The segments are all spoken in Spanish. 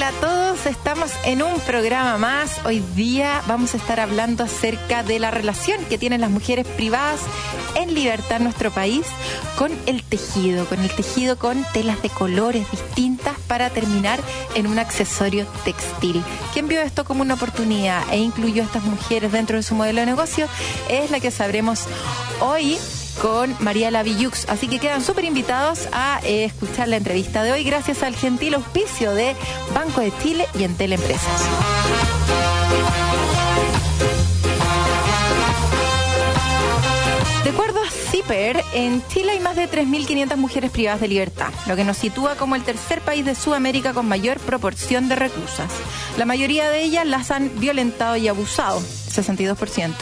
Hola a todos, estamos en un programa más. Hoy día vamos a estar hablando acerca de la relación que tienen las mujeres privadas en libertad en nuestro país con el tejido, con el tejido con telas de colores distintas para terminar en un accesorio textil. Quien vio esto como una oportunidad e incluyó a estas mujeres dentro de su modelo de negocio es la que sabremos hoy con María Lavillux. Así que quedan súper invitados a eh, escuchar la entrevista de hoy gracias al gentil auspicio de Banco de Chile y Entel Empresas. De acuerdo a CIPER, en Chile hay más de 3.500 mujeres privadas de libertad, lo que nos sitúa como el tercer país de Sudamérica con mayor proporción de reclusas. La mayoría de ellas las han violentado y abusado, 62%.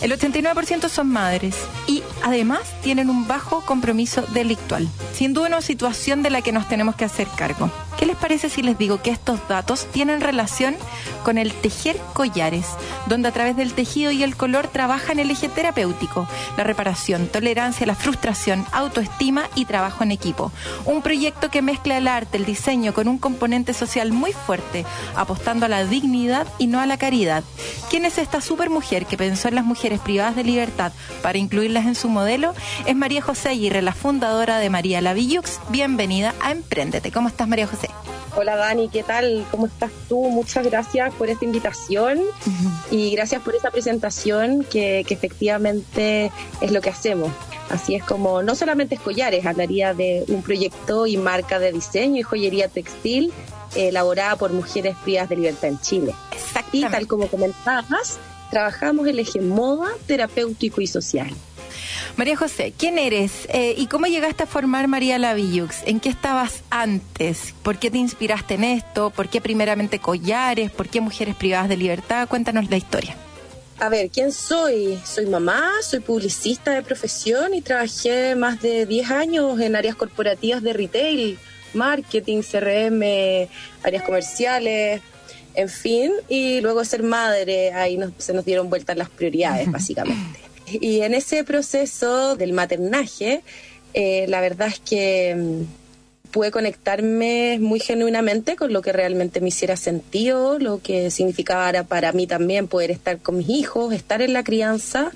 El 89% son madres y además tienen un bajo compromiso delictual. Sin duda una situación de la que nos tenemos que hacer cargo. ¿Qué les parece si les digo que estos datos tienen relación con el tejer collares, donde a través del tejido y el color trabajan el eje terapéutico, la reparación, tolerancia, la frustración, autoestima y trabajo en equipo? Un proyecto que mezcla el arte, el diseño con un componente social muy fuerte, apostando a la dignidad y no a la caridad. ¿Quién es esta supermujer que pensó en las mujeres privadas de libertad para incluirlas en su modelo? Es María José Aguirre, la fundadora de María Lavillux. Bienvenida a Emprendete. ¿Cómo estás, María José? Hola Dani, ¿qué tal? ¿Cómo estás tú? Muchas gracias por esta invitación y gracias por esa presentación que, que, efectivamente es lo que hacemos. Así es como no solamente es collares, hablaría de un proyecto y marca de diseño y joyería textil elaborada por mujeres privadas de libertad en Chile. Y tal como comentabas, trabajamos el eje moda, terapéutico y social. María José, ¿quién eres eh, y cómo llegaste a formar María Lavillux? ¿En qué estabas antes? ¿Por qué te inspiraste en esto? ¿Por qué primeramente collares? ¿Por qué mujeres privadas de libertad? Cuéntanos la historia. A ver, ¿quién soy? Soy mamá, soy publicista de profesión y trabajé más de 10 años en áreas corporativas de retail, marketing, CRM, áreas comerciales, en fin, y luego ser madre, ahí se nos dieron vueltas las prioridades, básicamente. Y en ese proceso del maternaje, eh, la verdad es que mm, pude conectarme muy genuinamente con lo que realmente me hiciera sentido, lo que significaba para mí también poder estar con mis hijos, estar en la crianza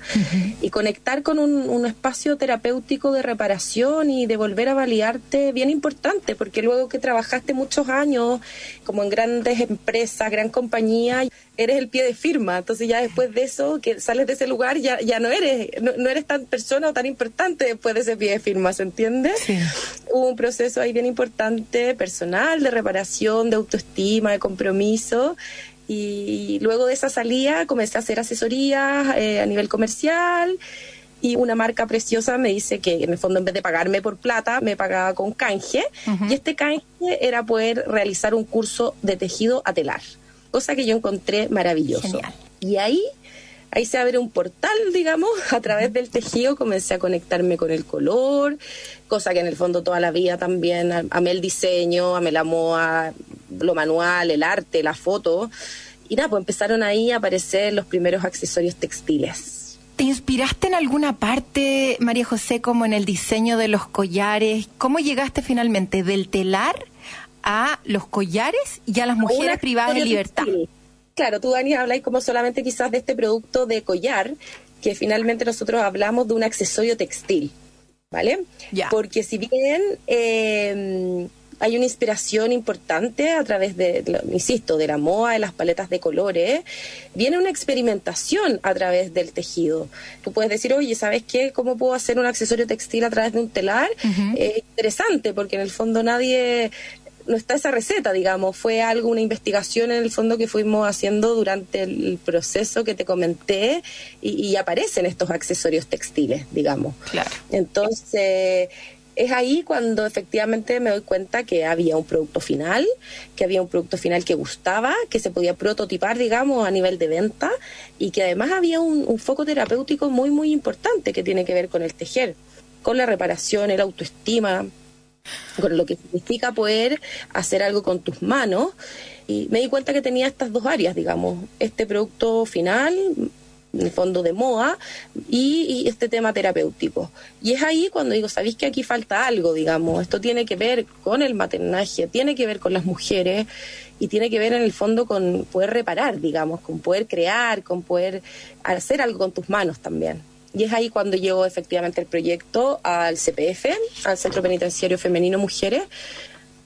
y conectar con un, un, espacio terapéutico de reparación y de volver a validarte bien importante, porque luego que trabajaste muchos años como en grandes empresas, gran compañía, eres el pie de firma, entonces ya después de eso, que sales de ese lugar, ya, ya no eres, no, eres tan persona o tan importante después de ese pie de firma, ¿se entiende? Sí. Hubo un proceso ahí bien importante, personal, de reparación, de autoestima, de compromiso, y luego de esa salida comencé a hacer asesorías eh, a nivel comercial, y una marca preciosa me dice que en el fondo en vez de pagarme por plata, me pagaba con canje, uh -huh. y este canje era poder realizar un curso de tejido a telar cosa que yo encontré maravilloso. Genial. Y ahí, ahí se abre un portal, digamos, a través del tejido comencé a conectarme con el color, cosa que en el fondo toda la vida también amé el diseño, amé la moda, lo manual, el arte, la foto. Y nada, pues empezaron ahí a aparecer los primeros accesorios textiles. ¿Te inspiraste en alguna parte, María José, como en el diseño de los collares? ¿Cómo llegaste finalmente del telar a los collares y a las mujeres privadas de libertad. Textil. Claro, tú, Dani, habláis como solamente quizás de este producto de collar, que finalmente nosotros hablamos de un accesorio textil, ¿vale? Porque si bien eh, hay una inspiración importante a través de, de, insisto, de la moda, de las paletas de colores, viene una experimentación a través del tejido. Tú puedes decir, oye, ¿sabes qué? ¿Cómo puedo hacer un accesorio textil a través de un telar? Uh -huh. Es eh, interesante porque en el fondo nadie no está esa receta, digamos, fue algo, una investigación en el fondo que fuimos haciendo durante el proceso que te comenté y, y aparecen estos accesorios textiles, digamos. Claro. Entonces, es ahí cuando efectivamente me doy cuenta que había un producto final, que había un producto final que gustaba, que se podía prototipar, digamos, a nivel de venta y que además había un, foco terapéutico muy, muy importante que tiene que ver con el tejer, con la reparación, el autoestima, con lo que significa poder hacer algo con tus manos. Y me di cuenta que tenía estas dos áreas, digamos, este producto final en el fondo de moda, y, este tema terapéutico. Y es ahí cuando digo, ¿sabéis que aquí falta algo, digamos? Esto tiene que ver con el maternaje, tiene que ver con las mujeres y tiene que ver en el fondo con poder reparar, digamos, con poder crear, con poder hacer algo con tus manos también. Y es ahí cuando llevo efectivamente el proyecto al CPF, al Centro Penitenciario Femenino Mujeres,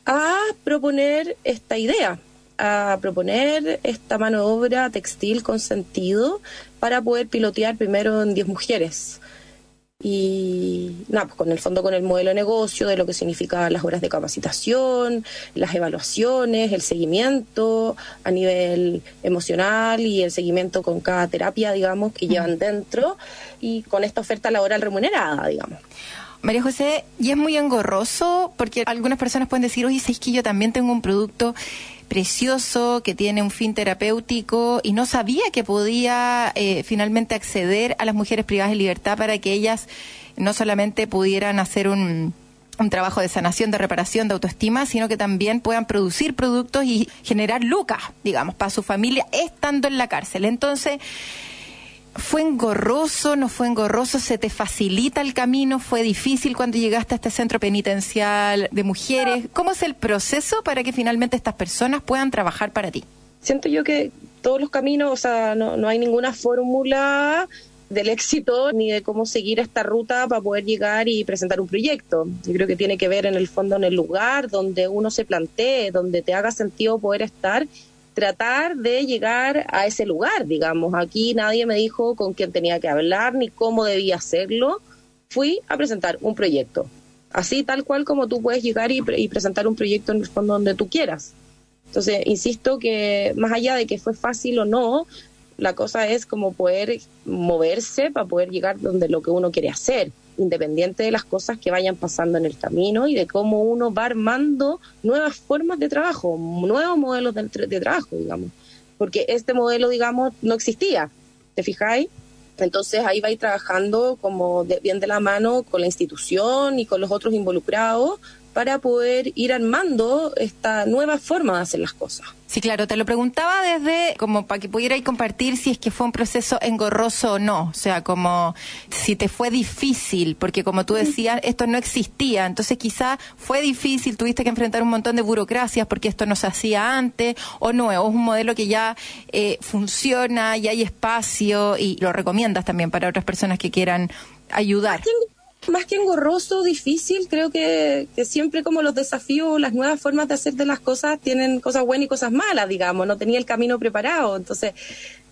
a proponer esta idea, a proponer esta mano de obra textil con sentido para poder pilotear primero en 10 mujeres. Y nada, pues con el fondo con el modelo de negocio, de lo que significa las horas de capacitación, las evaluaciones, el seguimiento a nivel emocional y el seguimiento con cada terapia, digamos, que llevan dentro y con esta oferta laboral remunerada, digamos. María José, y es muy engorroso porque algunas personas pueden decir, oye, es que yo también tengo un producto precioso, que tiene un fin terapéutico y no sabía que podía eh, finalmente acceder a las mujeres privadas de libertad para que ellas no solamente pudieran hacer un, un trabajo de sanación, de reparación, de autoestima, sino que también puedan producir productos y generar lucas, digamos, para su familia estando en la cárcel. Entonces, ¿Fue engorroso? ¿No fue engorroso? ¿Se te facilita el camino? ¿Fue difícil cuando llegaste a este centro penitencial de mujeres? ¿Cómo es el proceso para que finalmente estas personas puedan trabajar para ti? Siento yo que todos los caminos, o sea, no, no hay ninguna fórmula del éxito ni de cómo seguir esta ruta para poder llegar y presentar un proyecto. Yo creo que tiene que ver en el fondo en el lugar donde uno se plantee, donde te haga sentido poder estar tratar de llegar a ese lugar, digamos. Aquí nadie me dijo con quién tenía que hablar ni cómo debía hacerlo. Fui a presentar un proyecto. Así, tal cual como tú puedes llegar y, presentar un proyecto en el fondo donde tú quieras. Entonces, insisto que más allá de que fue fácil o no, la cosa es como poder moverse para poder llegar donde lo que uno quiere hacer independiente de las cosas que vayan pasando en el camino y de cómo uno va armando nuevas formas de trabajo, nuevos modelos de, trabajo, digamos. Porque este modelo, digamos, no existía. ¿Te fijáis? Entonces ahí va a ir trabajando como bien de la mano con la institución y con los otros involucrados para poder ir armando esta nueva forma de hacer las cosas. Sí, claro, te lo preguntaba desde como para que pudierais compartir si es que fue un proceso engorroso o no, o sea, como si te fue difícil, porque como tú decías, esto no existía, entonces quizá fue difícil, tuviste que enfrentar un montón de burocracias porque esto no se hacía antes, o no, es un modelo que ya eh, funciona, y hay espacio y lo recomiendas también para otras personas que quieran ayudar más que engorroso, difícil, creo que, que, siempre como los desafíos, las nuevas formas de hacer de las cosas tienen cosas buenas y cosas malas, digamos, no tenía el camino preparado, entonces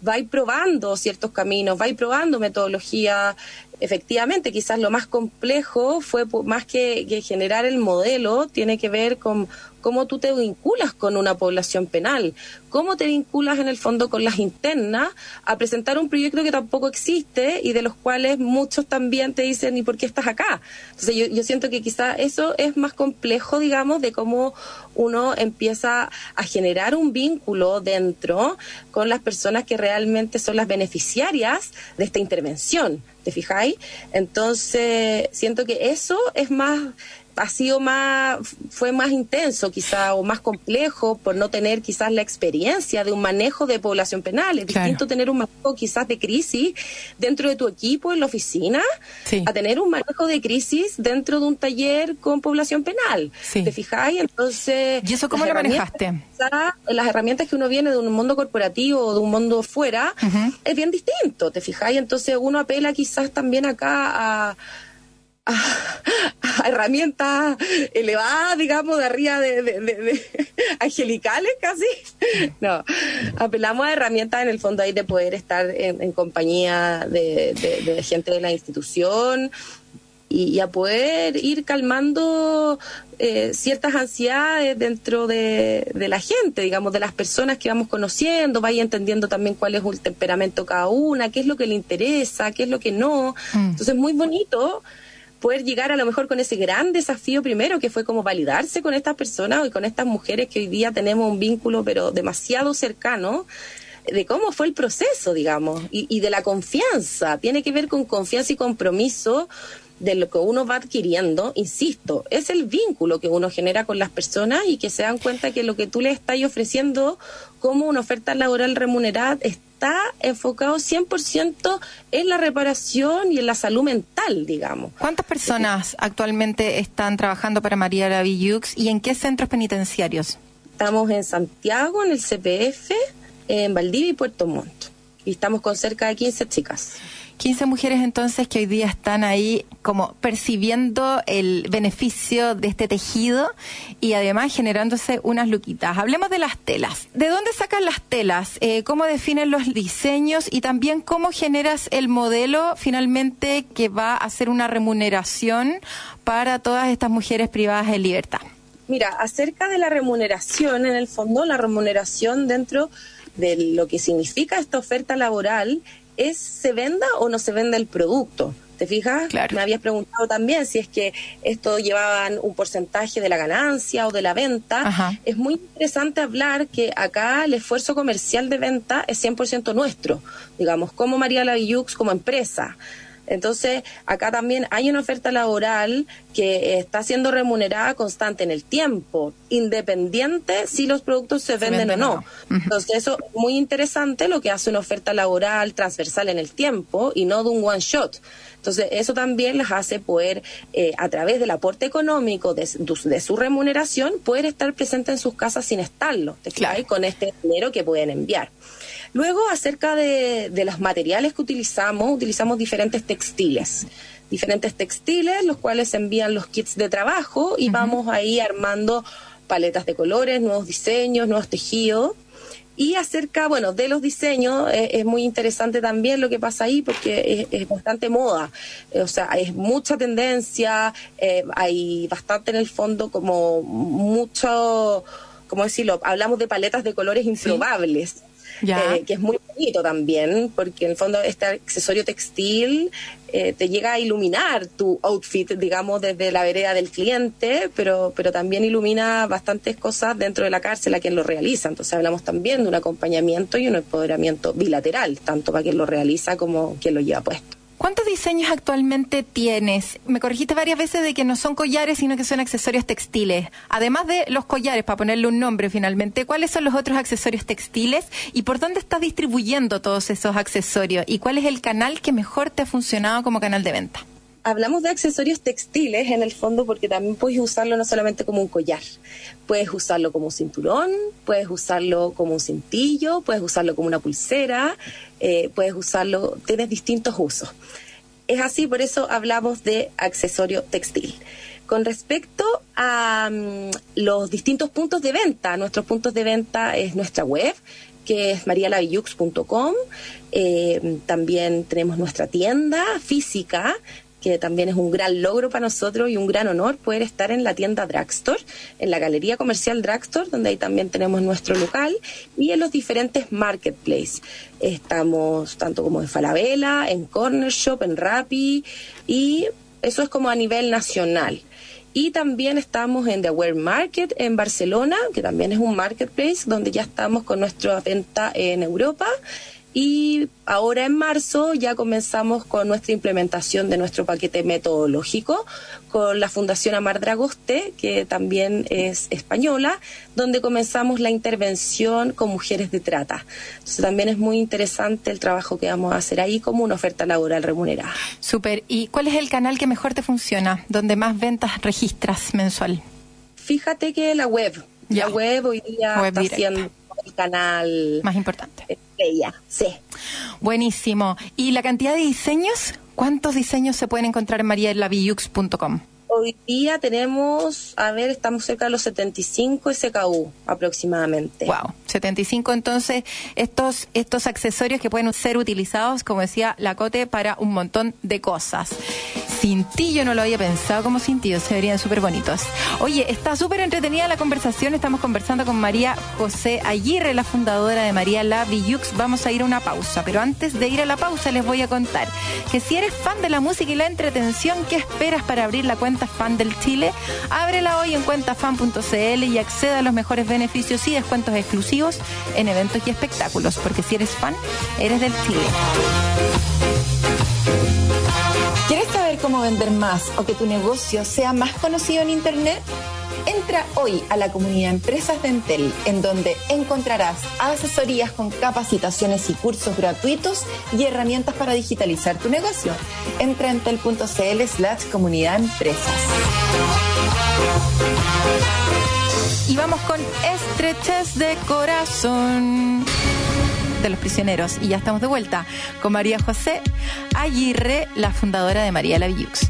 vais probando ciertos caminos, vais probando metodología. Efectivamente, quizás lo más complejo fue más que, que generar el modelo, tiene que ver con cómo tú te vinculas con una población penal, cómo te vinculas en el fondo con las internas a presentar un proyecto que tampoco existe y de los cuales muchos también te dicen, ¿y por qué estás acá? Entonces yo, yo siento que quizás eso es más complejo, digamos, de cómo uno empieza a generar un vínculo dentro con las personas que realmente son las beneficiarias de esta intervención. ¿Te fijáis? Entonces, siento que eso es más ha sido más, fue más intenso quizá o más complejo por no tener quizás la experiencia de un manejo de población penal. Es distinto tener un manejo quizás de crisis dentro de tu equipo en la oficina a tener un manejo de crisis dentro de un taller con población penal. ¿Te fijáis? Entonces... ¿Y eso cómo lo manejaste? Las herramientas que uno viene de un mundo corporativo o de un mundo fuera es bien distinto, ¿te fijáis? Entonces uno apela quizás también acá a a, herramientas elevadas, digamos, de arriba de, angelicales casi. No, apelamos a herramientas en el fondo ahí de poder estar en, compañía de, gente de la institución y, a poder ir calmando eh, ciertas ansiedades dentro de, la gente, digamos, de las personas que vamos conociendo, vaya entendiendo también cuál es el temperamento cada una, qué es lo que le interesa, qué es lo que no. Mm. Entonces, muy bonito poder llegar a lo mejor con ese gran desafío primero, que fue como validarse con estas personas y con estas mujeres que hoy día tenemos un vínculo pero demasiado cercano de cómo fue el proceso, digamos, y, y de la confianza. Tiene que ver con confianza y compromiso de lo que uno va adquiriendo, insisto, es el vínculo que uno genera con las personas y que se dan cuenta que lo que tú le estás ofreciendo como una oferta laboral remunerada está enfocado 100% en la reparación y en la salud mental, digamos. ¿Cuántas personas actualmente están trabajando para María Lavillux y en qué centros penitenciarios? Estamos en Santiago, en el CPF, en Valdivia y Puerto Montt. Y estamos con cerca de 15 chicas. 15 mujeres entonces que hoy día están ahí como percibiendo el beneficio de este tejido y además generándose unas luquitas. Hablemos de las telas. ¿De dónde sacan las telas? Eh, ¿Cómo definen los diseños? Y también cómo generas el modelo finalmente que va a hacer una remuneración para todas estas mujeres privadas de libertad. Mira, acerca de la remuneración, en el fondo, la remuneración dentro de lo que significa esta oferta laboral es se venda o no se venda el producto. ¿Te fijas? Me habías preguntado también si es que esto llevaban un porcentaje de la ganancia o de la venta. Es muy interesante hablar que acá el esfuerzo comercial de venta es 100% nuestro, digamos, como María Lavillux como empresa. Entonces, acá también hay una oferta laboral que está siendo remunerada constante en el tiempo, independiente si los productos se, venden, o no. Entonces, eso es muy interesante lo que hace una oferta laboral transversal en el tiempo y no de un one shot. Entonces, eso también les hace poder, eh, a través del aporte económico de, su remuneración, poder estar presente en sus casas sin estarlo, claro. con este dinero que pueden enviar. Luego, acerca de, los materiales que utilizamos, utilizamos diferentes textiles diferentes textiles, los cuales envían los kits de trabajo y vamos ahí armando paletas de colores, nuevos diseños, nuevos tejidos. Y acerca, bueno, de los diseños, eh, es muy interesante también lo que pasa ahí porque es, bastante moda. Eh, o sea, es mucha tendencia, eh, hay bastante en el fondo como mucho, ¿cómo decirlo? Hablamos de paletas de colores improbables. Eh, que es muy bonito también, porque en el fondo este accesorio textil eh, te llega a iluminar tu outfit, digamos, desde la vereda del cliente, pero, pero también ilumina bastantes cosas dentro de la cárcel a quien lo realiza. Entonces hablamos también de un acompañamiento y un empoderamiento bilateral, tanto para quien lo realiza como quien lo lleva puesto. ¿Cuántos diseños actualmente tienes? Me corregiste varias veces de que no son collares, sino que son accesorios textiles. Además de los collares, para ponerle un nombre finalmente, ¿cuáles son los otros accesorios textiles y por dónde estás distribuyendo todos esos accesorios? ¿Y cuál es el canal que mejor te ha funcionado como canal de venta? Hablamos de accesorios textiles en el fondo porque también puedes usarlo no solamente como un collar, puedes usarlo como un cinturón, puedes usarlo como un cintillo, puedes usarlo como una pulsera, eh, puedes usarlo, tienes distintos usos. Es así, por eso hablamos de accesorio textil. Con respecto a mm, los distintos puntos de venta, nuestros puntos de venta es nuestra web, que es marialavillux.com. Eh, también tenemos nuestra tienda física que también es un gran logro para nosotros y un gran honor poder estar en la tienda Dragstore, en la Galería Comercial Dragstore, donde ahí también tenemos nuestro local, y en los diferentes marketplaces. Estamos tanto como en Falabella, en Corner Shop, en Rappi, y eso es como a nivel nacional. Y también estamos en The Aware Market en Barcelona, que también es un marketplace donde ya estamos con nuestra venta en Europa y ahora en marzo ya comenzamos con nuestra implementación de nuestro paquete metodológico con la Fundación Amar Dragoste, que también es española, donde comenzamos la intervención con mujeres de trata. Entonces también es muy interesante el trabajo que vamos a hacer ahí como una oferta laboral remunerada. Súper. ¿Y cuál es el canal que mejor te funciona, donde más ventas registras mensual? Fíjate que la web. La web hoy día está haciendo el canal más importante. Ella, sí. Buenísimo. ¿Y la cantidad de diseños? ¿Cuántos diseños se pueden encontrar en marialavillux.com? Hoy día tenemos, a ver, estamos cerca de los 75 SKU aproximadamente. Wow, 75 entonces estos estos accesorios que pueden ser utilizados, como decía la Cote, para un montón de cosas. Cintillo no lo había pensado como cintillo, se verían súper bonitos. Oye, está súper entretenida la conversación. Estamos conversando con María José Aguirre, la fundadora de María La Villux. Vamos a ir a una pausa, pero antes de ir a la pausa les voy a contar que si eres fan de la música y la entretención, ¿qué esperas para abrir la cuenta fan del Chile? Ábrela hoy en cuentafan.cl y acceda a los mejores beneficios y descuentos exclusivos en eventos y espectáculos, porque si eres fan, eres del Chile. ¿Quieres saber cómo vender más o que tu negocio sea más conocido en Internet? Entra hoy a la comunidad Empresas de Entel, en donde encontrarás asesorías con capacitaciones y cursos gratuitos y herramientas para digitalizar tu negocio. Entra en entel.cl slash comunidad empresas. Y vamos con estrechez de corazón de los prisioneros. Y ya estamos de vuelta con María José Aguirre, la fundadora de María La Villux.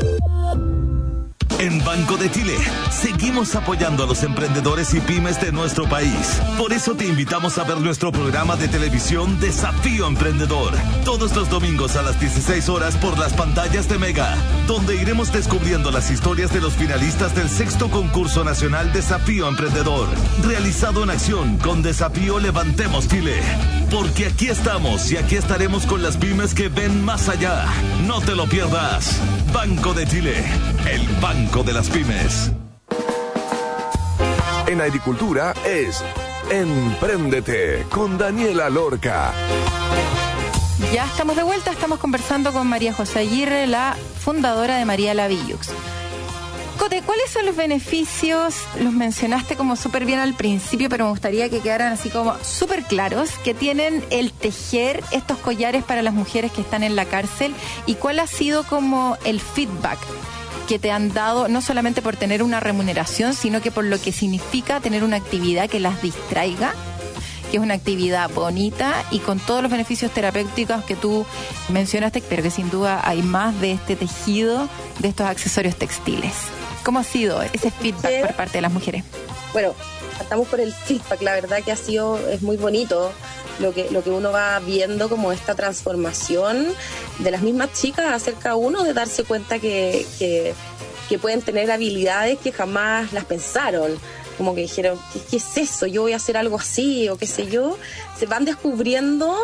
Oh, En Banco de Chile seguimos apoyando a los emprendedores y pymes de nuestro país. Por eso te invitamos a ver nuestro programa de televisión Desafío Emprendedor. Todos los domingos a las 16 horas por las pantallas de Mega, donde iremos descubriendo las historias de los finalistas del sexto concurso nacional Desafío Emprendedor, realizado en acción con Desafío Levantemos Chile. Porque aquí estamos y aquí estaremos con las pymes que ven más allá. No te lo pierdas. Banco de Chile, el banco de las pymes. En agricultura es Empréndete con Daniela Lorca. Ya estamos de vuelta, estamos conversando con María José Aguirre, la fundadora de María Lavillux. Cote, ¿cuáles son los beneficios? Los mencionaste como súper bien al principio, pero me gustaría que quedaran así como súper claros, que tienen el tejer estos collares para las mujeres que están en la cárcel y cuál ha sido como el feedback que te han dado, no solamente por tener una remuneración, sino que por lo que significa tener una actividad que las distraiga que es una actividad bonita y con todos los beneficios terapéuticos que tú mencionaste, pero que sin duda hay más de este tejido, de estos accesorios textiles. ¿Cómo ha sido ese feedback por parte de las mujeres? Bueno, estamos por el feedback, la verdad que ha sido, es muy bonito lo que, lo que uno va viendo como esta transformación de las mismas chicas acerca uno de darse cuenta que, que, pueden tener habilidades que jamás las pensaron como que dijeron, ¿qué, ¿qué, es eso? Yo voy a hacer algo así o qué sé yo, se van descubriendo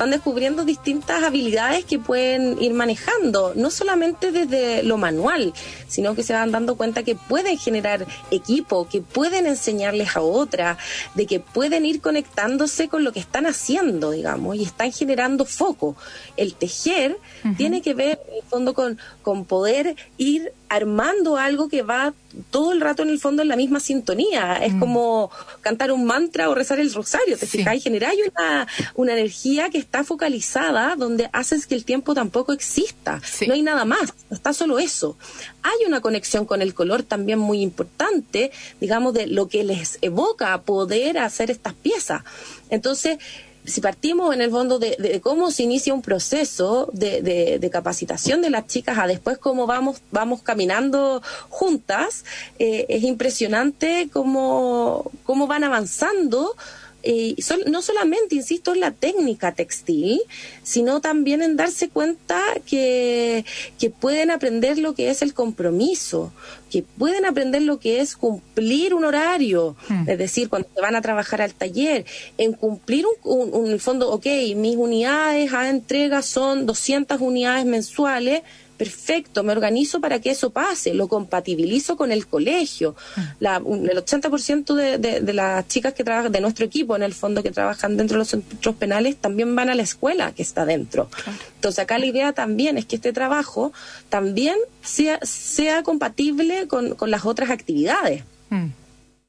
están descubriendo distintas habilidades que pueden ir manejando, no solamente desde lo manual, sino que se van dando cuenta que pueden generar equipo, que pueden enseñarles a otra, de que pueden ir conectándose con lo que están haciendo, digamos, y están generando foco. El tejer uh -huh. tiene que ver, en el fondo, con, con poder ir armando algo que va todo el rato en el fondo en la misma sintonía. Es mm. como cantar un mantra o rezar el rosario, ¿te sí. fijas? Y generar una, una energía que está focalizada donde haces que el tiempo tampoco exista. Sí. No hay nada más, está solo eso. Hay una conexión con el color también muy importante, digamos, de lo que les evoca poder hacer estas piezas. Entonces, si partimos en el fondo de, cómo se inicia un proceso de, de, de, capacitación de las chicas a después cómo vamos, vamos caminando juntas, eh, es impresionante cómo, cómo van avanzando. Eh, no solamente, insisto, en la técnica textil, sino también en darse cuenta que, que pueden aprender lo que es el compromiso, que pueden aprender lo que es cumplir un horario, mm. es decir, cuando se van a trabajar al taller, en cumplir un, un, un fondo, ok, mis unidades a entrega son 200 unidades mensuales, perfecto, me organizo para que eso pase, lo compatibilizo con el colegio. La, el 80% de, de, de, las chicas que trabajan, de nuestro equipo en el fondo que trabajan dentro de los centros penales, también van a la escuela que está dentro. Entonces acá la idea también es que este trabajo también sea, sea compatible con, con las otras actividades. Mm.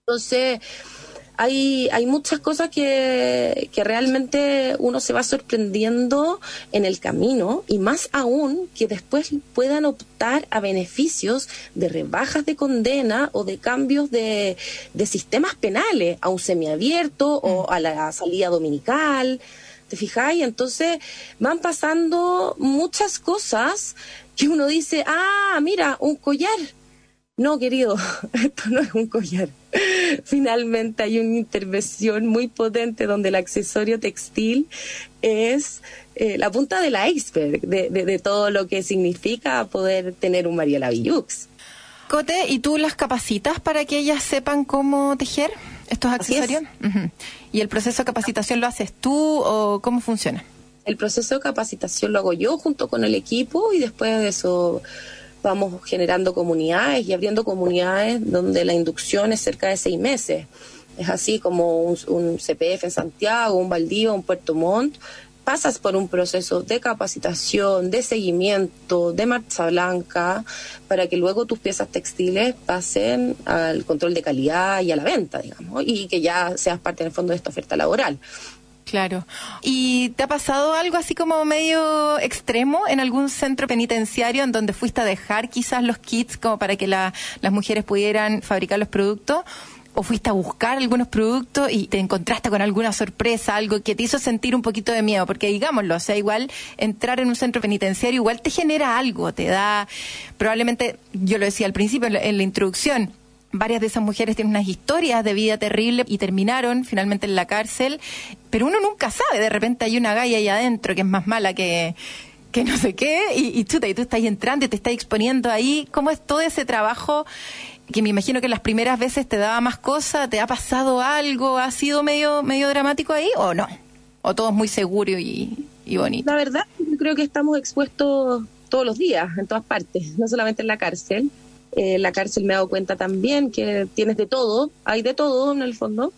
Entonces, hay, hay muchas cosas que, que realmente uno se va sorprendiendo en el camino y más aún que después puedan optar a beneficios de rebajas de condena o de cambios de, de sistemas penales a un semiabierto mm. o a la salida dominical. ¿Te fijáis? Entonces van pasando muchas cosas que uno dice, ah, mira, un collar no, querido, esto no es un collar. Finalmente hay una intervención muy potente donde el accesorio textil es eh, la punta del iceberg de, de, de, todo lo que significa poder tener un María Lavillux. Cote, ¿y tú las capacitas para que ellas sepan cómo tejer estos accesorios? Uh -huh. ¿Y el proceso de capacitación lo haces tú o cómo funciona? El proceso de capacitación lo hago yo junto con el equipo y después de eso vamos generando comunidades y abriendo comunidades donde la inducción es cerca de seis meses. Es así como un, CPF en Santiago, un Baldío, un Puerto Montt, pasas por un proceso de capacitación, de seguimiento, de marcha blanca, para que luego tus piezas textiles pasen al control de calidad y a la venta, digamos, y que ya seas parte en el fondo de esta oferta laboral. Claro. ¿Y te ha pasado algo así como medio extremo en algún centro penitenciario en donde fuiste a dejar quizás los kits como para que las mujeres pudieran fabricar los productos? ¿O fuiste a buscar algunos productos y te encontraste con alguna sorpresa, algo que te hizo sentir un poquito de miedo? Porque digámoslo, o sea, igual entrar en un centro penitenciario igual te genera algo, te da, probablemente, yo lo decía al principio en la introducción, varias de esas mujeres tienen unas historias de vida terrible y terminaron finalmente en la cárcel, pero uno nunca sabe, de repente hay una galla ahí adentro que es más mala que, que no sé qué, y, y, tú, y tú estás entrando y te estás exponiendo ahí, ¿cómo es todo ese trabajo? que me imagino que las primeras veces te daba más cosas, ¿te ha pasado algo? ¿Ha sido medio, medio dramático ahí o no? ¿O todo es muy seguro y bonito? La verdad, yo creo que estamos expuestos todos los días, en todas partes, no solamente en la cárcel. Eh, la cárcel me he dado cuenta también que tienes de todo, hay de todo en el fondo.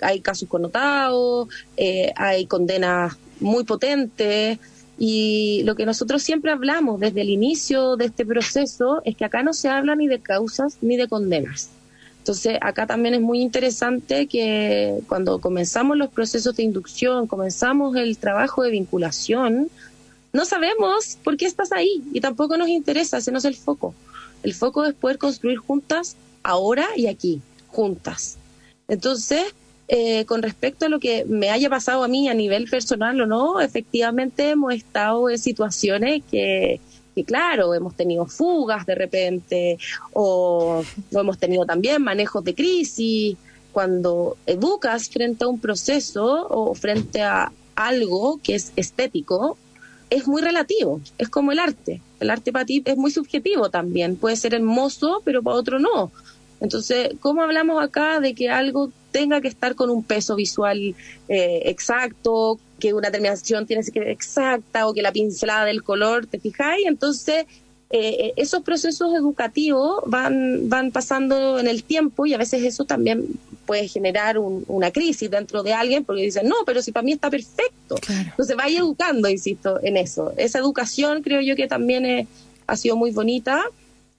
Hay casos connotados, eh, hay condenas muy potentes y lo que nosotros siempre hablamos desde el inicio de este proceso es que acá no se habla ni de causas ni de condenas. Entonces, acá también es muy interesante que cuando comenzamos los procesos de inducción, comenzamos el trabajo de vinculación, no sabemos por qué estás ahí y tampoco nos interesa, ese no es el foco. El foco es poder construir juntas ahora y aquí, juntas. Entonces, eh, con respecto a lo que me haya pasado a mí a nivel personal o no, efectivamente hemos estado en situaciones que, que claro, hemos tenido fugas de repente o, o hemos tenido también manejos de crisis. Cuando educas frente a un proceso o frente a algo que es estético, es muy relativo, es como el arte. El arte para ti es muy subjetivo también, puede ser hermoso, pero para otro no. Entonces, ¿cómo hablamos acá de que algo tenga que estar con un peso visual eh, exacto, que una terminación tiene que ser exacta o que la pincelada del color, ¿te fijáis? Entonces, eh, esos procesos educativos van, van pasando en el tiempo y a veces eso también puede generar una crisis dentro de alguien porque dicen, no, pero si para mí está perfecto. Entonces vaya educando, insisto, en eso. Esa educación creo yo que también ha sido muy bonita,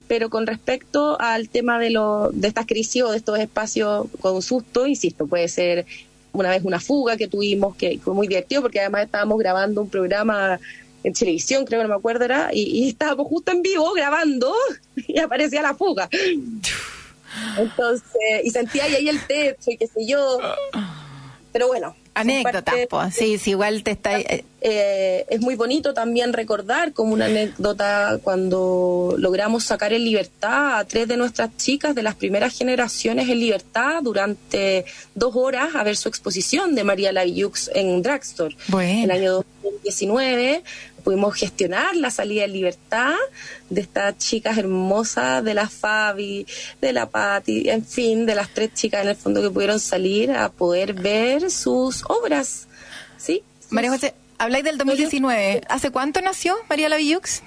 pero con respecto al tema de, lo, de estas crisis o de estos espacios con susto, insisto, puede ser una vez una fuga que tuvimos, que fue muy divertido porque además estábamos grabando un programa en televisión, creo que no me acuerdo era, y, estábamos justo en vivo grabando y aparecía la fuga. Entonces, y sentía ahí el techo y qué sé yo. Pero bueno. Anécdotas, pues, sí, sí, igual te está... Eh, eh, es muy bonito también recordar como una anécdota cuando logramos sacar en libertad a tres de nuestras chicas de las primeras generaciones en libertad durante dos horas a ver su exposición de María Lavillux en Dragstore. En el año 2019 pudimos gestionar la salida en libertad de estas chicas hermosas, de la Fabi, de la Patti, en fin, de las tres chicas en el fondo que pudieron salir a poder ver sus obras. ¿Sí? María José, habláis del 2019. ¿Hace cuánto nació María Lavillux?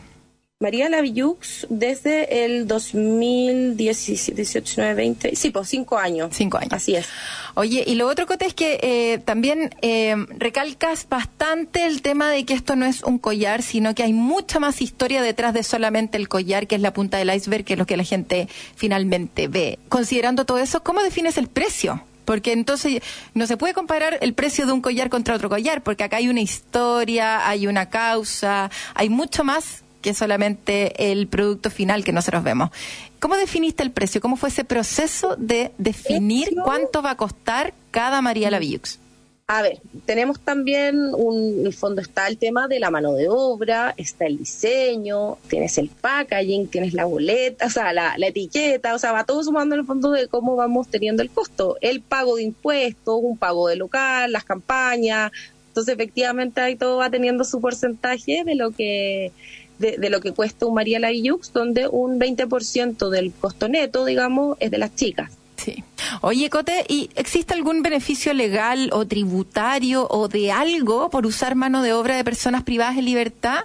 María Lavillux desde el 2017, 18, 19, 20, sí, pues cinco años. Cinco años. Así es. Oye, y lo otro, Cote, es que eh, también eh, recalcas bastante el tema de que esto no es un collar, sino que hay mucha más historia detrás de solamente el collar, que es la punta del iceberg, que es lo que la gente finalmente ve. Considerando todo eso, ¿cómo defines el precio? porque entonces no se puede comparar el precio de un collar contra otro collar, porque acá hay una historia, hay una causa, hay mucho más que solamente el producto final que nosotros vemos. ¿Cómo definiste el precio? ¿Cómo fue ese proceso de definir cuánto va a costar cada María Lavillux? A ver, tenemos también un, en el fondo está el tema de la mano de obra, está el diseño, tienes el packaging, tienes la boleta, o sea, la, etiqueta, o sea, va todo sumando en el fondo de cómo vamos teniendo el costo, el pago de impuestos, un pago de local, las campañas, entonces efectivamente ahí todo va teniendo su porcentaje de lo que de, lo que cuesta un María Lavillux, donde un 20% del costo neto, digamos, es de las chicas. Sí. Oye, Cote, ¿y existe algún beneficio legal o tributario o de algo por usar mano de obra de personas privadas de libertad?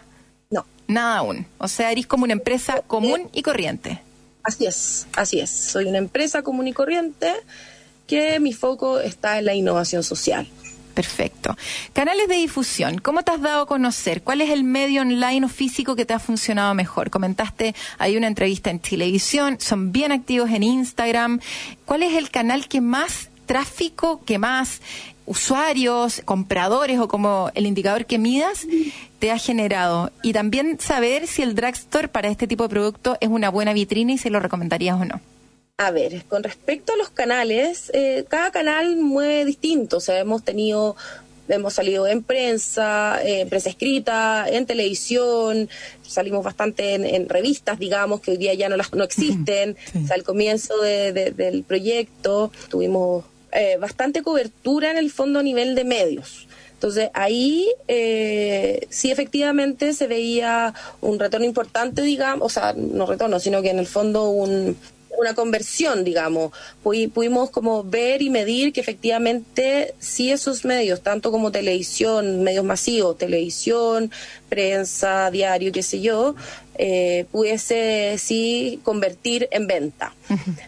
No. Nada aún. O sea, eres como una empresa común y corriente. Así es, así es. Soy una empresa común y corriente que mi foco está en la innovación social. Perfecto. Canales de difusión, ¿cómo te has dado a conocer? ¿Cuál es el medio online o físico que te ha funcionado mejor? Comentaste, hay una entrevista en televisión, son bien activos en Instagram. ¿Cuál es el canal que más tráfico, que más usuarios, compradores o como el indicador que midas te ha generado? Y también saber si el drugstore para este tipo de producto es una buena vitrina y se lo recomendarías o no. A ver, con respecto a los canales, eh, cada canal muy distinto. O sea, hemos tenido, hemos salido en prensa, en prensa escrita, en televisión, salimos bastante en, revistas, digamos, que hoy día ya no, las, no existen. O sea, al comienzo del proyecto tuvimos eh, bastante cobertura en el fondo a nivel de medios. Entonces ahí eh, sí efectivamente se veía un retorno importante, digamos, o sea, no retorno, sino que en el fondo un, una conversión, digamos. Pudimos como ver y medir que efectivamente sí esos medios, tanto como televisión, medios masivos, televisión, prensa, diario, qué sé yo, eh, pudiese sí convertir en venta.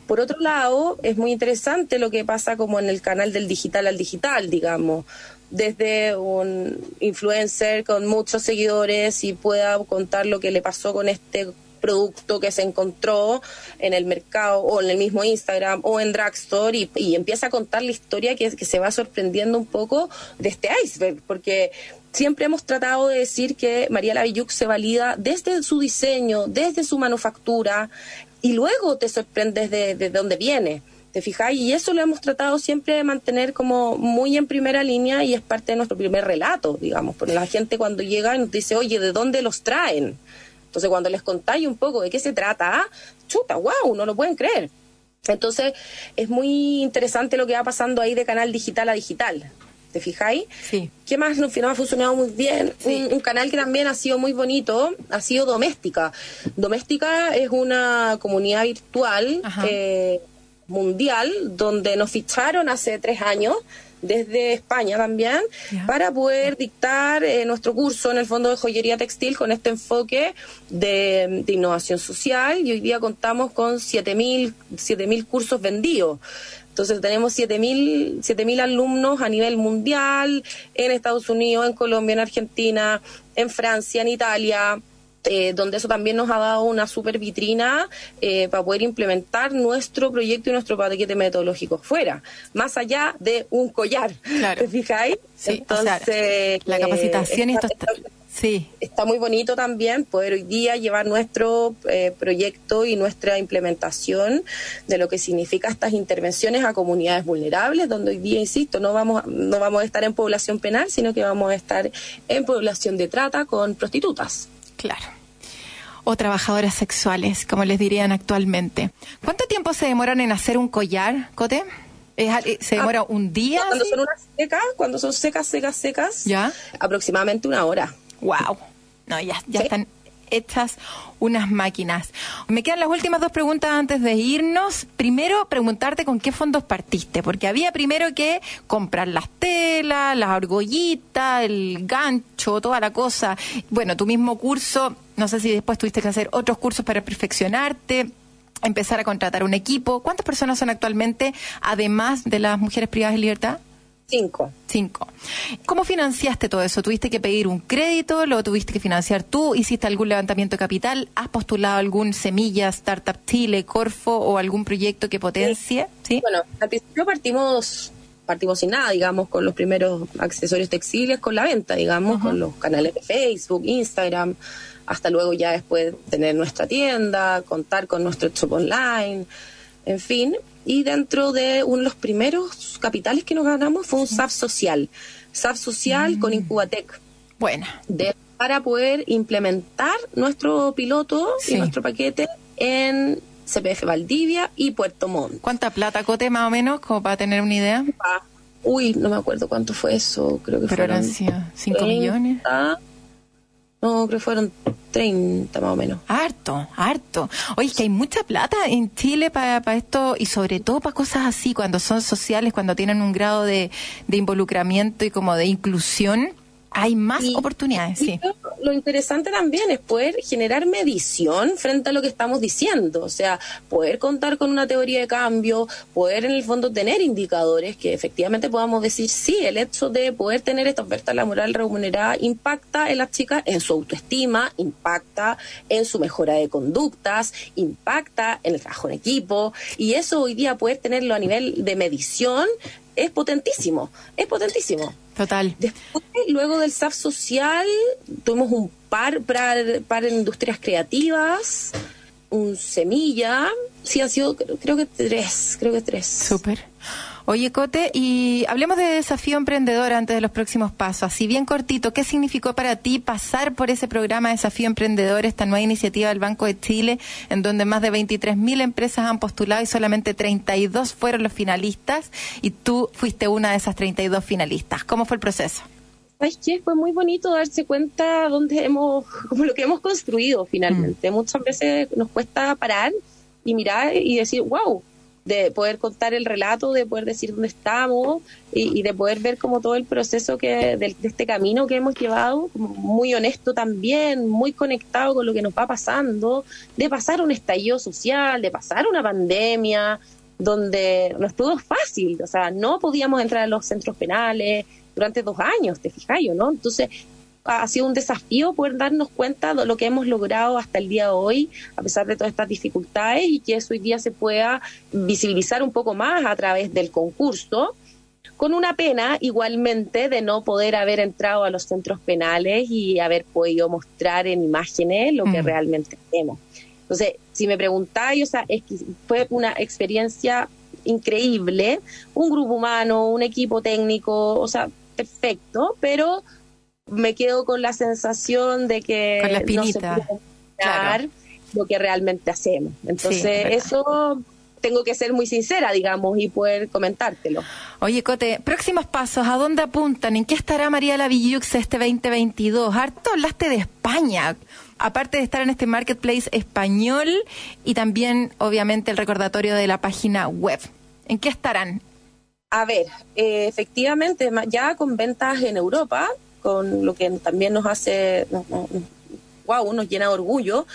Por otro lado, es muy interesante lo que pasa como en el canal del digital al digital, digamos desde un influencer con muchos seguidores y pueda contar lo que le pasó con este producto que se encontró en el mercado o en el mismo Instagram o en Drugstore y, empieza a contar la historia que, se va sorprendiendo un poco de este iceberg, porque siempre hemos tratado de decir que María Lavilluk se valida desde su diseño, desde su manufactura, y luego te sorprendes de, de dónde viene. ¿Te fijáis? Y eso lo hemos tratado siempre de mantener como muy en primera línea y es parte de nuestro primer relato, digamos, porque la gente cuando llega nos dice, oye, ¿de dónde los traen? Entonces, cuando les contáis un poco de qué se trata, chuta, wow, no lo pueden creer. Entonces, es muy interesante lo que va pasando ahí de canal digital a digital. ¿Te fijáis? Sí. ¿Qué más nos, ha funcionado muy bien? Un, canal que también ha sido muy bonito ha sido Doméstica. Doméstica es una comunidad virtual eh, mundial donde nos ficharon hace tres años desde España también, para poder dictar eh, nuestro curso en el Fondo de Joyería Textil con este enfoque de, innovación social. Y hoy día contamos con 7.000 mil cursos vendidos. Entonces tenemos 7.000 mil alumnos a nivel mundial en Estados Unidos, en Colombia, en Argentina, en Francia, en Italia, eh, donde eso también nos ha dado una super vitrina eh, para poder implementar nuestro proyecto y nuestro paquete metodológico fuera, más allá de un collar. ¿Te fijáis? Entonces, la capacitación y esto está, sí. está muy bonito también poder hoy día llevar nuestro eh, proyecto y nuestra implementación de lo que significa estas intervenciones a comunidades vulnerables, donde hoy día, insisto, no vamos, no vamos a estar en población penal, sino que vamos a estar en población de trata con prostitutas. Claro. O trabajadoras sexuales, como les dirían actualmente. ¿Cuánto tiempo se demoran en hacer un collar, Cote? ¿Se demora ah, un día? Cuando son unas secas, cuando son secas, secas, secas, ¿Ya? aproximadamente una hora. Wow. No, ya, ya están hechas unas máquinas. Me quedan las últimas dos preguntas antes de irnos. Primero, preguntarte con qué fondos partiste, porque había primero que comprar las telas, las argollitas, el gancho, toda la cosa. Bueno, tu mismo curso, no sé si después tuviste que hacer otros cursos para perfeccionarte empezar a contratar un equipo. ¿Cuántas personas son actualmente, además de las mujeres privadas de libertad? Cinco. Cinco. ¿Cómo financiaste todo eso? ¿Tuviste que pedir un crédito? ¿Lo tuviste que financiar tú? ¿Hiciste algún levantamiento de capital? ¿Has postulado algún Semilla, Startup Chile, Corfo o algún proyecto que potencie? Sí. Bueno, al principio partimos partimos sin nada, digamos, con los primeros accesorios textiles, con la venta, digamos, con los canales de Facebook, Instagram, hasta luego ya después tener nuestra tienda, contar con nuestro shop online, en fin, y dentro de uno de los primeros capitales que nos ganamos fue un SAF social, SAF social con mm. Incubatec. Buena. para poder implementar nuestro piloto y nuestro paquete en CPF Valdivia y Puerto Montt. ¿Cuánta plata, Cote, más o menos, como para tener una idea? Ah, uy, no me acuerdo cuánto fue eso, creo que Pero fueron... 5 millones. No, creo que fueron 30 más o menos. Harto, harto. Oye, que hay mucha plata en Chile para, esto y sobre todo para cosas así, cuando son sociales, cuando tienen un grado de, involucramiento y como de inclusión, hay más oportunidades, sí. lo interesante también es poder generar medición frente a lo que estamos diciendo, o sea, poder contar con una teoría de cambio, poder en el fondo tener indicadores que efectivamente podamos decir, sí, el hecho de poder tener esta oferta laboral remunerada impacta en las chicas en su autoestima, impacta en su mejora de conductas, impacta en el trabajo en equipo, y eso hoy día poder tenerlo a nivel de medición es potentísimo, es potentísimo. Total. Después, luego del SAF social, tuvimos un par para, para industrias creativas, un semilla, sí han sido creo, que tres, creo que tres. Súper. Oye, Cote, y hablemos de desafío emprendedor antes de los próximos pasos. Así bien cortito, ¿qué significó para ti pasar por ese programa Desafío Emprendedor, esta nueva iniciativa del Banco de Chile, en donde más de 23.000 empresas han postulado y solamente 32 fueron los finalistas, y tú fuiste una de esas 32 finalistas? ¿Cómo fue el proceso? ¿Sabes qué? Fue muy bonito darse cuenta dónde hemos, como lo que hemos construido finalmente. Mm. Muchas veces nos cuesta parar y mirar y decir, wow, de poder contar el relato, de poder decir dónde estamos y, de poder ver como todo el proceso que de, este camino que hemos llevado, muy honesto también, muy conectado con lo que nos va pasando, de pasar un estallido social, de pasar una pandemia, donde no estuvo fácil, o sea, no podíamos entrar a los centros penales durante dos años, te fijáis, ¿no? Entonces, ha sido un desafío poder darnos cuenta de lo que hemos logrado hasta el día de hoy, a pesar de todas estas dificultades, y que eso hoy día se pueda visibilizar un poco más a través del concurso, con una pena igualmente de no poder haber entrado a los centros penales y haber podido mostrar en imágenes lo que mm. realmente hacemos. Entonces, si me preguntáis, o sea, es que fue una experiencia increíble, un grupo humano, un equipo técnico, o sea, perfecto, pero me quedo con la sensación de que no se puede lo que realmente hacemos. Entonces, eso tengo que ser muy sincera, digamos, y poder comentártelo. Oye, Cote, próximos pasos, ¿a dónde apuntan? ¿En qué estará María Lavillux este 2022? Harto hablaste de España, aparte de estar en este marketplace español y también, obviamente, el recordatorio de la página web. ¿En qué estarán? A ver, eh, efectivamente, ya con ventas en Europa, con lo que también nos hace, wow, nos llena de orgullo.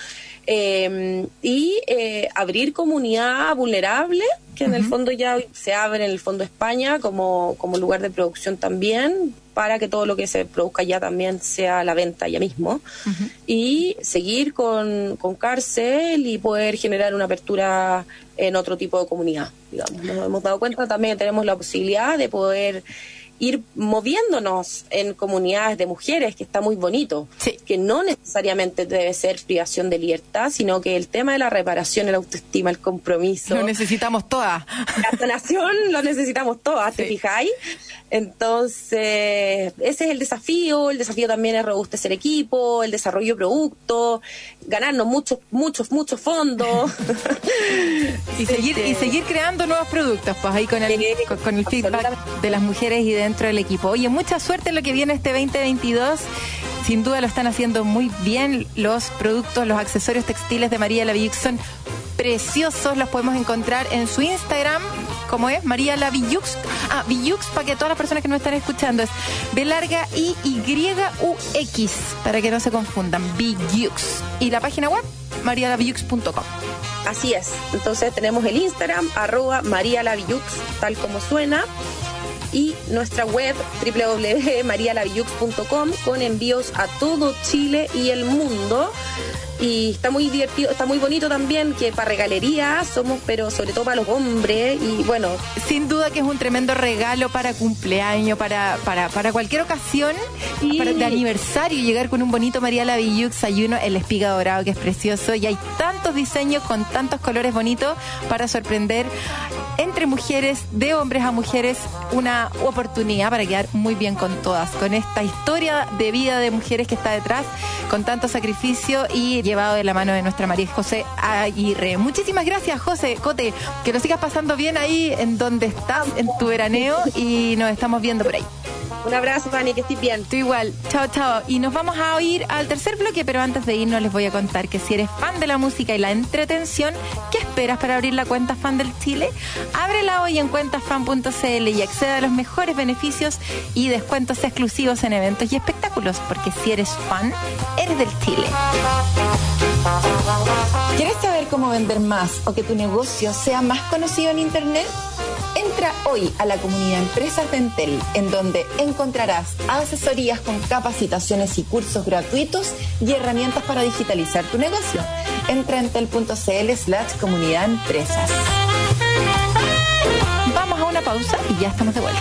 Eh, y eh, abrir comunidad vulnerable, que en el fondo ya se abre en el Fondo España como, como lugar de producción también, para que todo lo que se produzca ya también sea a la venta ya mismo. Y seguir con, con cárcel y poder generar una apertura en otro tipo de comunidad, digamos. Nos hemos dado cuenta también que tenemos la posibilidad de poder ir moviéndonos en comunidades de mujeres, que está muy bonito, que no necesariamente debe ser privación de libertad, sino que el tema de la reparación, el autoestima, el compromiso. Lo necesitamos todas. La sanación lo necesitamos todas, ¿te fijáis? Entonces, ese es el desafío, el desafío también es robustecer equipo, el desarrollo de productos, ganarnos muchos, muchos, muchos fondos. y, seguir, y seguir creando nuevos productos, pues ahí con el, con, el feedback de las mujeres y dentro del equipo. Oye, mucha suerte en lo que viene este 2022 sin duda lo están haciendo muy bien. Los productos, los accesorios textiles de María Lavillux son preciosos. Los podemos encontrar en su Instagram, como es María Lavillux. Ah, Villux, para que todas las personas que nos están escuchando es B larga I Y U X, para que no se confundan. Villux. Y la página web, marialavillux.com. Así es. Entonces tenemos el Instagram, arroba María tal como suena y nuestra web www.marialavillux.com con envíos a todo Chile y el mundo y está muy divertido, está muy bonito también que para regalería somos, pero sobre todo para los hombres y bueno. Sin duda que es un tremendo regalo para cumpleaños, para, para, para cualquier ocasión, para de aniversario, llegar con un bonito María Lavillux, hay uno, el espiga dorado que es precioso y hay tantos diseños con tantos colores bonitos para sorprender entre mujeres, de hombres a mujeres, una oportunidad para quedar muy bien con todas, con esta historia de vida de mujeres que está detrás, con tanto sacrificio y llevado de la mano de nuestra María José Aguirre. Muchísimas gracias, José Cote, que lo sigas pasando bien ahí en donde estás, en tu veraneo, y nos estamos viendo por ahí. Un abrazo, Fanny, que estés bien. Tú igual. Chao, chao. Y nos vamos a oír al tercer bloque, pero antes de irnos les voy a contar que si eres fan de la música y la entretención, ¿qué esperas para abrir la cuenta fan del Chile? Ábrela hoy en cuentafan.cl y accede a los mejores beneficios y descuentos exclusivos en eventos y espectáculos, porque si eres fan, eres del Chile. ¿Quieres saber cómo vender más o que tu negocio sea más conocido en Internet? Entra hoy a la comunidad Empresas de Entel, en donde encontrarás asesorías con capacitaciones y cursos gratuitos y herramientas para digitalizar tu negocio. Entra en entel.cl slash comunidad empresas. Vamos a una pausa y ya estamos de vuelta.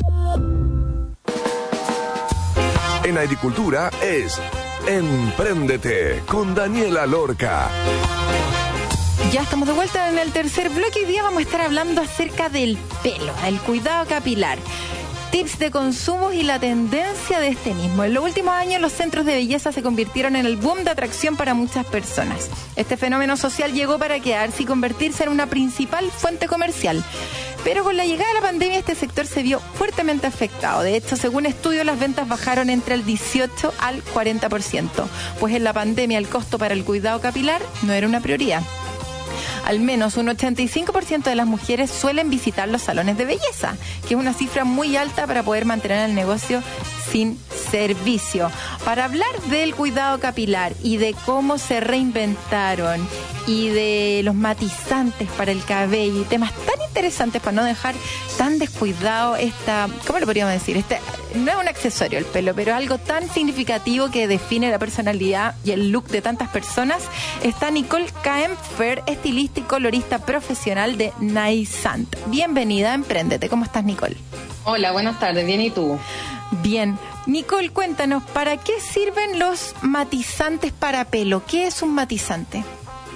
En agricultura es Empréndete con Daniela Lorca. Ya estamos de vuelta en el tercer bloque y hoy día vamos a estar hablando acerca del pelo, el cuidado capilar. Tips de consumo y la tendencia de este mismo. En los últimos años los centros de belleza se convirtieron en el boom de atracción para muchas personas. Este fenómeno social llegó para quedarse y convertirse en una principal fuente comercial. Pero con la llegada de la pandemia este sector se vio fuertemente afectado. De hecho, según estudios, las ventas bajaron entre el 18 al 40%, pues en la pandemia el costo para el cuidado capilar no era una prioridad. Al menos un 85% de las mujeres suelen visitar los salones de belleza, que es una cifra muy alta para poder mantener el negocio sin servicio. Para hablar del cuidado capilar y de cómo se reinventaron y de los matizantes para el cabello y temas tan interesantes para no dejar tan descuidado esta, ¿cómo lo podríamos decir? Este no es un accesorio el pelo, pero algo tan significativo que define la personalidad y el look de tantas personas, está Nicole Kaempfer, estilista y colorista profesional de Naisant. Bienvenida a Emprendete. ¿Cómo estás, Nicole? Hola, buenas tardes. Bien, ¿y tú? Bien. Nicole, cuéntanos, ¿para qué sirven los matizantes para pelo? ¿Qué es un matizante?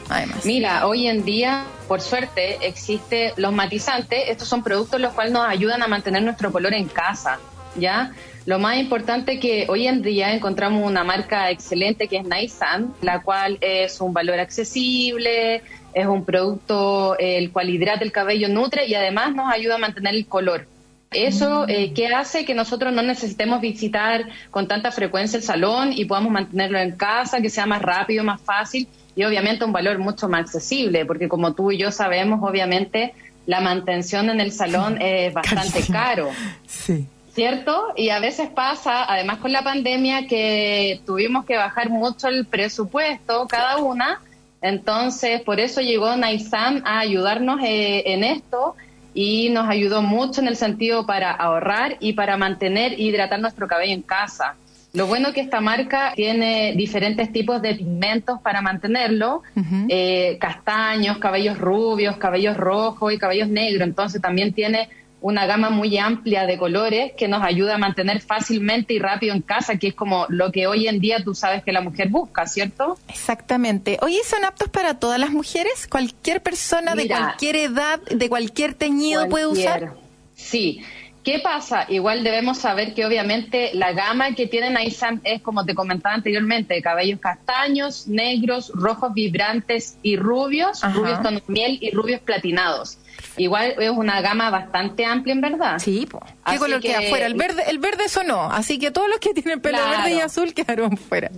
Además. Mira, hoy en día, por suerte, existe los matizantes. Estos son productos los cuales nos ayudan a mantener nuestro color en casa, ¿ya? Lo más importante que hoy en día encontramos una marca excelente que es Naisan, la cual es un valor accesible, es un producto el cual hidrata el cabello, nutre y además nos ayuda a mantener el color. Eso eh, que hace que nosotros no necesitemos visitar con tanta frecuencia el salón y podamos mantenerlo en casa, que sea más rápido, más fácil y obviamente un valor mucho más accesible, porque como tú y yo sabemos, obviamente la mantención en el salón es bastante caro. Sí. ¿Cierto? Y a veces pasa, además con la pandemia, que tuvimos que bajar mucho el presupuesto cada una. Entonces, por eso llegó Naisam a ayudarnos eh, en esto y nos ayudó mucho en el sentido para ahorrar y para mantener e hidratar nuestro cabello en casa. Lo bueno que esta marca tiene diferentes tipos de pigmentos para mantenerlo, eh, castaños, cabellos rubios, cabellos rojos y cabellos negros. Entonces también tiene una gama muy amplia de colores que nos ayuda a mantener fácilmente y rápido en casa, que es como lo que hoy en día tú sabes que la mujer busca, ¿cierto? Exactamente. Oye, ¿son aptos para todas las mujeres? ¿Cualquier persona de cualquier edad, de cualquier teñido puede usar? Sí. ¿Qué pasa? Igual debemos saber que obviamente la gama que tienen ahí Sam es, como te comentaba anteriormente, cabellos castaños, negros, rojos vibrantes y rubios, Ajá. rubios tono miel y rubios platinados. Igual es una gama bastante amplia en verdad. Sí, po. ¿qué color que- queda fuera? El verde, el verde sonó, así que todos los que tienen pelo Claro. verde y azul quedaron fuera.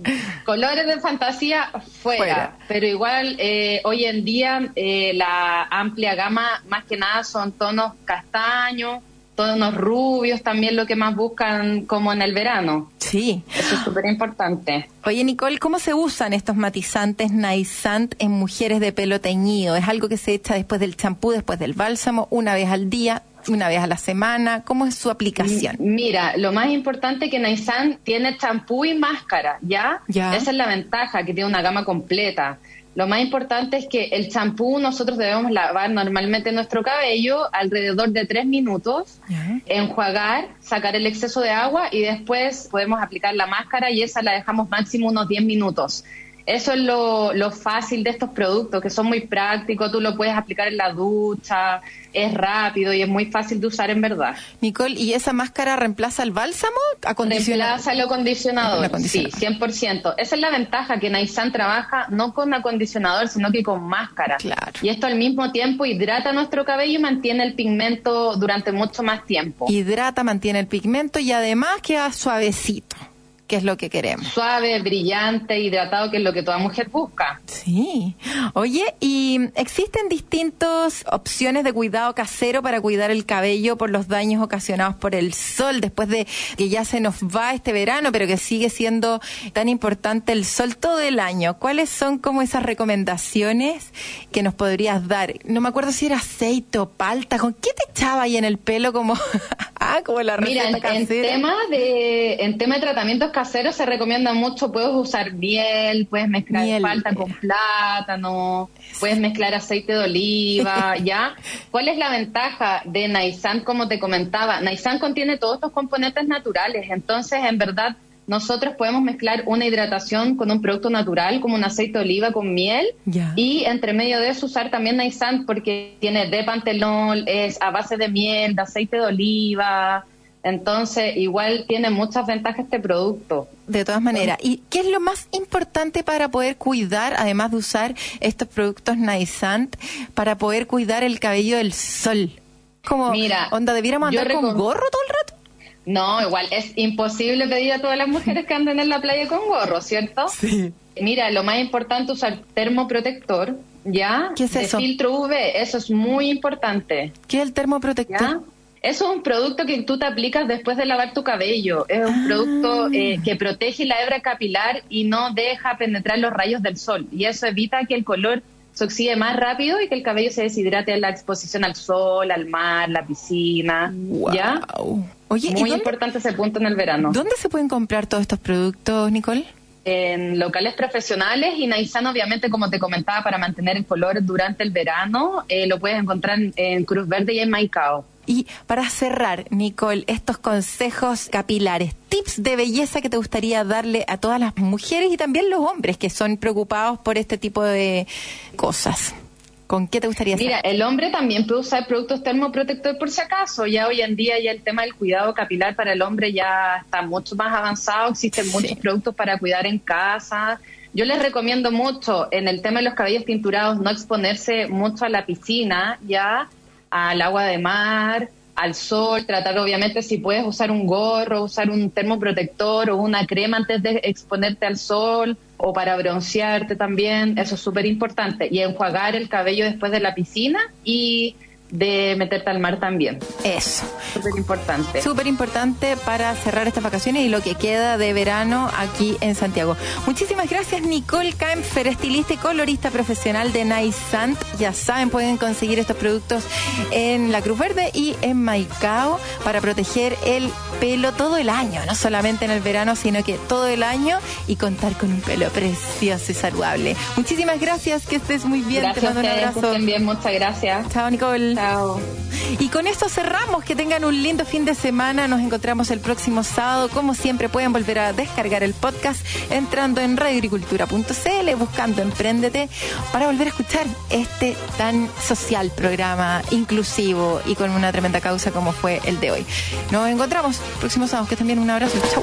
Colores de fantasía fuera, Fuera. pero igual eh, hoy en día eh, la amplia gama más que nada son tonos castaños, tonos rubios, también lo que más buscan como en el verano. Sí. Eso es súper importante. Oye, Nicole, ¿cómo se usan estos matizantes Naisant en mujeres de pelo teñido? ¿Es algo que se echa después del champú, después del bálsamo, una vez al día, una vez a la semana? ¿Cómo es su aplicación? Mira, lo más importante es que Naisan tiene champú y máscara, ¿ya? Ya. Esa es la ventaja, que tiene una gama completa. Lo más importante es que el champú nosotros debemos lavar normalmente nuestro cabello alrededor de tres minutos, enjuagar, sacar el exceso de agua y después podemos aplicar la máscara y esa la dejamos máximo unos 10 minutos. Eso es lo, lo fácil de estos productos, que son muy prácticos, tú lo puedes aplicar en la ducha, es rápido y es muy fácil de usar en verdad. Nicole, ¿y esa máscara reemplaza el bálsamo? ¿Acondiciona? Reemplaza el acondicionador. Acondicionador. Sí, 100%. Esa es la ventaja, que Naisan trabaja no con acondicionador, sino que con máscara. Claro. Y esto al mismo tiempo hidrata nuestro cabello y mantiene el pigmento durante mucho más tiempo. Hidrata, mantiene el pigmento y además queda suavecito, que es lo que queremos. Suave, brillante, hidratado, que es lo que toda mujer busca. Sí. Oye, ¿y existen distintas opciones de cuidado casero para cuidar el cabello por los daños ocasionados por el sol después de que ya se nos va este verano, pero que sigue siendo tan importante el sol todo el año? ¿Cuáles son como esas recomendaciones que nos podrías dar? No me acuerdo si era aceite o palta. ¿Con qué te echaba ahí en el pelo como, ah, como la Mira, en, en casera? tema de en tema de tratamientos caseros se recomienda mucho, puedes usar miel, puedes mezclar Miel. palta con plátano, puedes mezclar aceite de oliva, ¿ya? ¿Cuál es la ventaja de Naisan como te comentaba? Naisan contiene todos estos componentes naturales, entonces en verdad nosotros podemos mezclar una hidratación con un producto natural como un aceite de oliva con miel Ya. y entre medio de eso usar también Naisan porque tiene de pantenol, es a base de miel, de aceite de oliva. Entonces, igual tiene muchas ventajas este producto. De todas maneras, ¿y qué es lo más importante para poder cuidar, además de usar estos productos Naisant, para poder cuidar el cabello del sol? Como, Mira, onda, ¿debiéramos andar con gorro todo el rato? No, igual es imposible pedir a todas las mujeres que anden en la playa con gorro, ¿cierto? Sí. Mira, lo más importante es usar termoprotector, ¿ya? ¿Qué es De eso? filtro UV, eso es muy importante, ¿Qué es el termoprotector? ¿ya? Eso es un producto que tú te aplicas después de lavar tu cabello. Es un Ah. producto eh, que protege la hebra capilar y no deja penetrar los rayos del sol. Y eso evita que el color se oxide más rápido y que el cabello se deshidrate en la exposición al sol, al mar, la piscina. ¿Ya? Guau. Oye, ¿y Muy dónde, importante ese punto en el verano. dónde se pueden comprar todos estos productos, Nicole? En locales profesionales y Naisan, obviamente, como te comentaba, para mantener el color durante el verano, eh, lo puedes encontrar en, en Cruz Verde y en Maicao. Y para cerrar, Nicole, estos consejos capilares, tips de belleza que te gustaría darle a todas las mujeres y también los hombres que son preocupados por este tipo de cosas. ¿Con qué te gustaría Mira, cerrar? el hombre también puede usar productos termoprotector por si acaso. Ya hoy en día ya el tema del cuidado capilar para el hombre ya está mucho más avanzado. Existen Sí. muchos productos para cuidar en casa. Yo les recomiendo mucho en el tema de los cabellos tinturados no exponerse mucho a la piscina, ya al agua de mar, al sol, tratar obviamente si puedes usar un gorro, usar un termoprotector o una crema antes de exponerte al sol o para broncearte también, eso es súper importante. Y enjuagar el cabello después de la piscina y de meterte al mar también, Eso. súper importante. Súper importante para cerrar estas vacaciones y lo que queda de verano aquí en Santiago. Muchísimas gracias, Nicole Kempfer, estilista y colorista profesional de Nice Sant. Ya saben, pueden conseguir estos productos en la Cruz Verde y en Maicao para proteger el pelo todo el año, no solamente en el verano, sino que todo el año y contar con un pelo precioso y saludable. Muchísimas gracias, que estés muy bien. gracias Te a mando un ustedes, que abrazo. estén bien, muchas gracias. Chao, Nicole. Chao. Y con esto cerramos. Que tengan un lindo fin de semana. Nos encontramos el próximo sábado. Como siempre, pueden volver a descargar el podcast entrando en radioagricultura.cl, buscando Emprendete, para volver a escuchar este tan social programa, inclusivo y con una tremenda causa como fue el de hoy. Nos encontramos el próximo sábado. Que bien. Un abrazo. Chau.